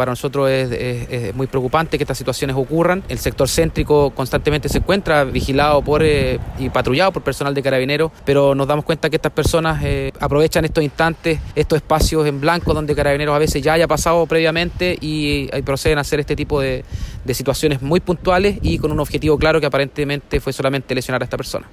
para nosotros es, muy preocupante que estas situaciones ocurran. El sector céntrico constantemente se encuentra vigilado por eh, y patrullado por personal de carabineros, pero nos damos cuenta que estas personas eh, aprovechan estos instantes, estos espacios en blanco donde carabineros a veces ya haya pasado previamente y, eh, proceden a hacer este tipo de situaciones muy puntuales y con un objetivo claro que aparentemente fue solamente lesionar a esta persona.